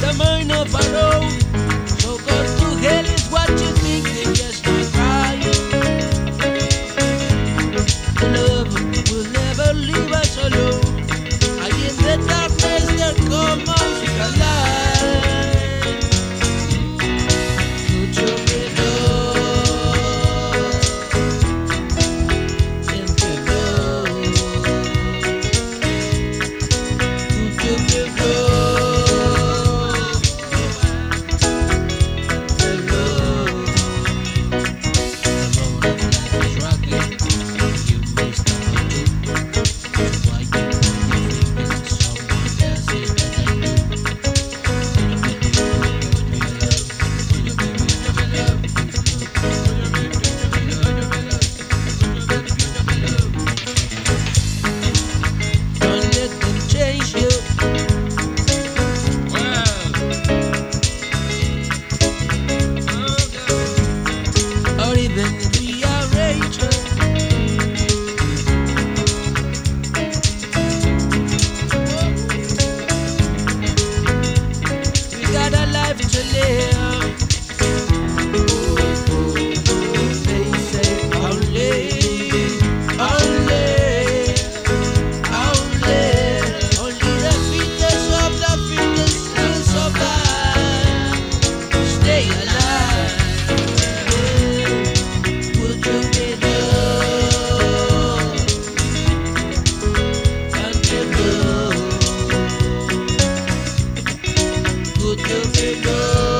também não parou. Só corpo. Go.